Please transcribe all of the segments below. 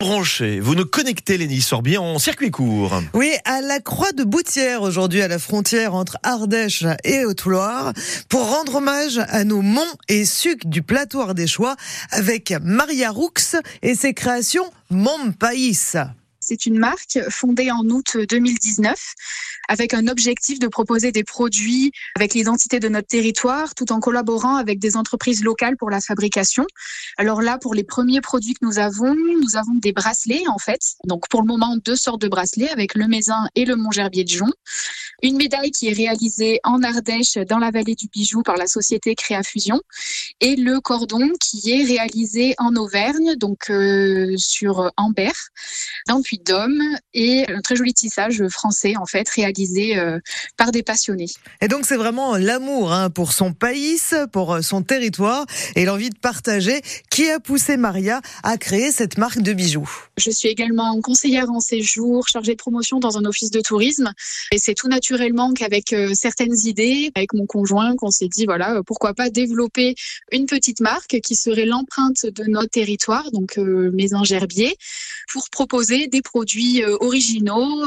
Branché, vous nous connectez Lénie Sorbier en circuit court. Oui, à la Croix de Boutière aujourd'hui, à la frontière entre Ardèche et Haute-Loire, pour rendre hommage à nos monts et sucs du plateau ardéchois avec Maria Roux et ses créations Mon País. C'est une marque fondée en août 2019 avec un objectif de proposer des produits avec l'identité de notre territoire tout en collaborant avec des entreprises locales pour la fabrication. Alors là, pour les premiers produits que nous avons, nous avons des bracelets en fait. Donc pour le moment, deux sortes de bracelets avec le Mézin et le Mont-Gerbier de Jon. Une médaille qui est réalisée en Ardèche dans la vallée du Bijou par la société Créafusion et le cordon qui est réalisé en Auvergne, donc euh, sur Ambert, dans le Puy-de-Dôme et un très joli tissage français en fait réalisé euh, par des passionnés. Et donc c'est vraiment l'amour hein, pour son pays, pour euh, son territoire et l'envie de partager qui a poussé Maria à créer cette marque de bijoux. Je suis également conseillère en séjour, chargée de promotion dans un office de tourisme et c'est tout naturel naturellement qu'avec euh, certaines idées, avec mon conjoint, qu'on s'est dit voilà, euh, pourquoi pas développer une petite marque qui serait l'empreinte de notre territoire, donc euh, Maison Gerbier, pour proposer des produits originaux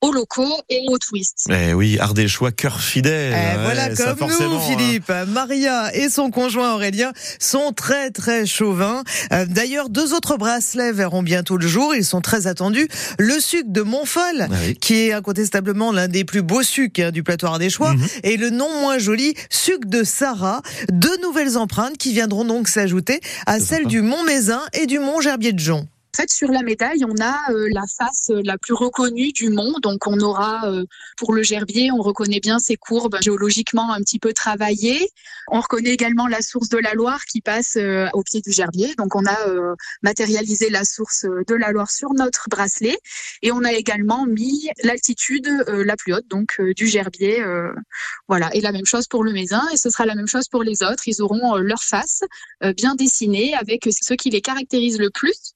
aux locaux et aux touristes. Eh oui, Ardéchois, cœur fidèle. Eh, voilà comme nous, hein. Philippe. Maria et son conjoint Aurélien sont très très chauvins. D'ailleurs, deux autres bracelets verront bientôt le jour. Ils sont très attendus. Le sucre de Montfol, ah qui est incontestablement l'un des plus beau suc hein, du plateau ardéchois, mhm. et le non moins joli suc de Sarah. Deux nouvelles empreintes qui viendront donc s'ajouter à celles du Mont Mézin et du Mont Gerbier de Jon. Fait, sur la médaille, on a euh, la face euh, la plus reconnue du mont. Donc, on aura euh, pour le gerbier, on reconnaît bien ses courbes géologiquement un petit peu travaillées. On reconnaît également la source de la Loire qui passe au pied du gerbier. Donc, on a matérialisé la source de la Loire sur notre bracelet et on a également mis l'altitude la plus haute, donc du gerbier. voilà. Et la même chose pour le mézin et ce sera la même chose pour les autres. Ils auront leur face bien dessinée avec ce qui les caractérise le plus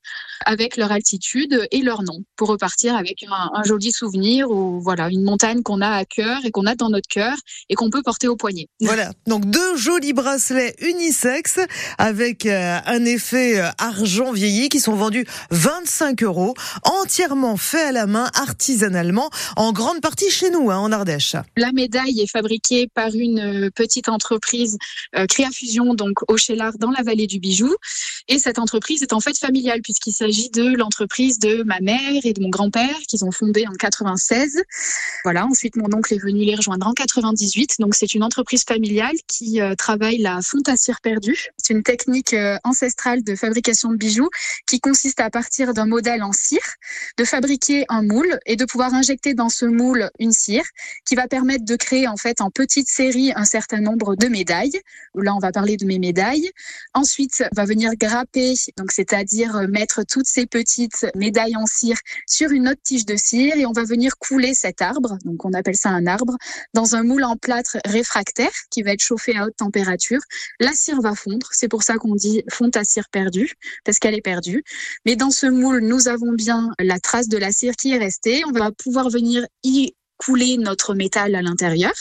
avec leur altitude et leur nom pour repartir avec un, joli souvenir ou voilà une montagne qu'on a à cœur et qu'on a dans notre cœur et qu'on peut porter au poignet. Voilà, donc deux jolis bracelets unisexes avec euh, un effet euh, argent vieilli qui sont vendus 25 euros, entièrement faits à la main, artisanalement, en grande partie chez nous, hein, en Ardèche. La médaille est fabriquée par une euh, petite entreprise Créafusion, donc au Chélard, dans la vallée du Bijou, et cette entreprise est en fait familiale puisqu'il s'agit de l'entreprise de ma mère et de mon grand-père qu'ils ont fondé en 96. Voilà. Ensuite, mon oncle est venu les rejoindre en 98. Donc, c'est une entreprise familiale qui euh, travaille la fonte à cire perdue. C'est une technique euh, ancestrale de fabrication de bijoux qui consiste à partir d'un modèle en cire, de fabriquer un moule et de pouvoir injecter dans ce moule une cire qui va permettre de créer en fait en petite série un certain nombre de médailles. Là, on va parler de mes médailles. Ensuite, va venir grapper, donc c'est-à-dire euh, mettre toutes ces petites médailles en cire sur une autre tige de cire et on va venir couler cet arbre, donc on appelle ça un arbre, dans un moule en plâtre réfractaire qui va être chauffé à haute température. La cire va fondre, c'est pour ça qu'on dit fonte à cire perdue, parce qu'elle est perdue. Mais dans ce moule, nous avons bien la trace de la cire qui est restée. On va pouvoir venir y couler notre métal à l'intérieur.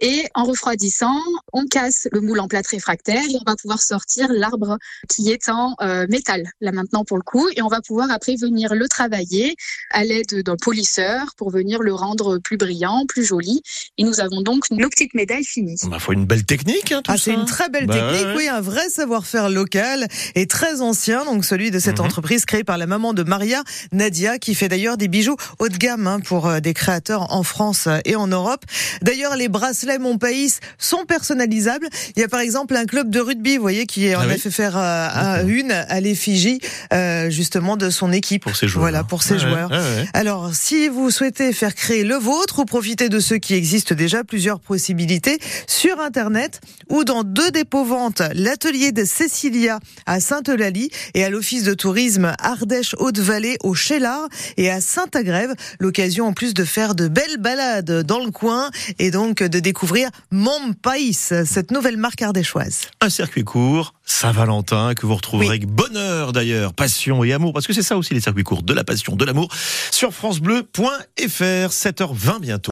Et en refroidissant, on casse le moule en plâtre réfractaire et on va pouvoir sortir l'arbre qui est en euh, métal, là maintenant pour le coup. Et on va pouvoir après venir le travailler à l'aide d'un polisseur pour venir le rendre plus brillant, plus joli. Et nous avons donc nos petites médailles finies. Il bah, faut une belle technique, hein, tout ah, C'est une très belle bah, technique, oui, un vrai savoir-faire local et très ancien, donc celui de cette mhm. entreprise créée par la maman de Maria, Nadia, qui fait d'ailleurs des bijoux haut de gamme hein, pour euh, des créateurs en France et en Europe. D'ailleurs, les bracelets Mon Pays sont personnalisables. Il y a par exemple un club de rugby, vous voyez, qui en ah a fait faire euh, une à l'effigie euh, justement de son équipe. Pour ses joueurs. Voilà, pour ses joueurs. Alors, si vous souhaitez faire créer le vôtre ou profiter de ceux qui existent déjà, plusieurs possibilités sur Internet ou dans deux dépôts ventes, l'atelier de Cécilia à Sainte-Eulalie et à l'office de tourisme Ardèche-Haute-Vallée au Chélard et à Saint-Agrève. L'occasion en plus de faire de belles balades dans le coin et donc de découvrir Mon Pays, cette nouvelle marque ardéchoise. Un circuit court, Saint-Valentin, que vous retrouverez avec bonheur d'ailleurs, passion et amour, parce que c'est ça aussi les circuits courts, de la passion, de l'amour, sur francebleu.fr, 7h20 bientôt.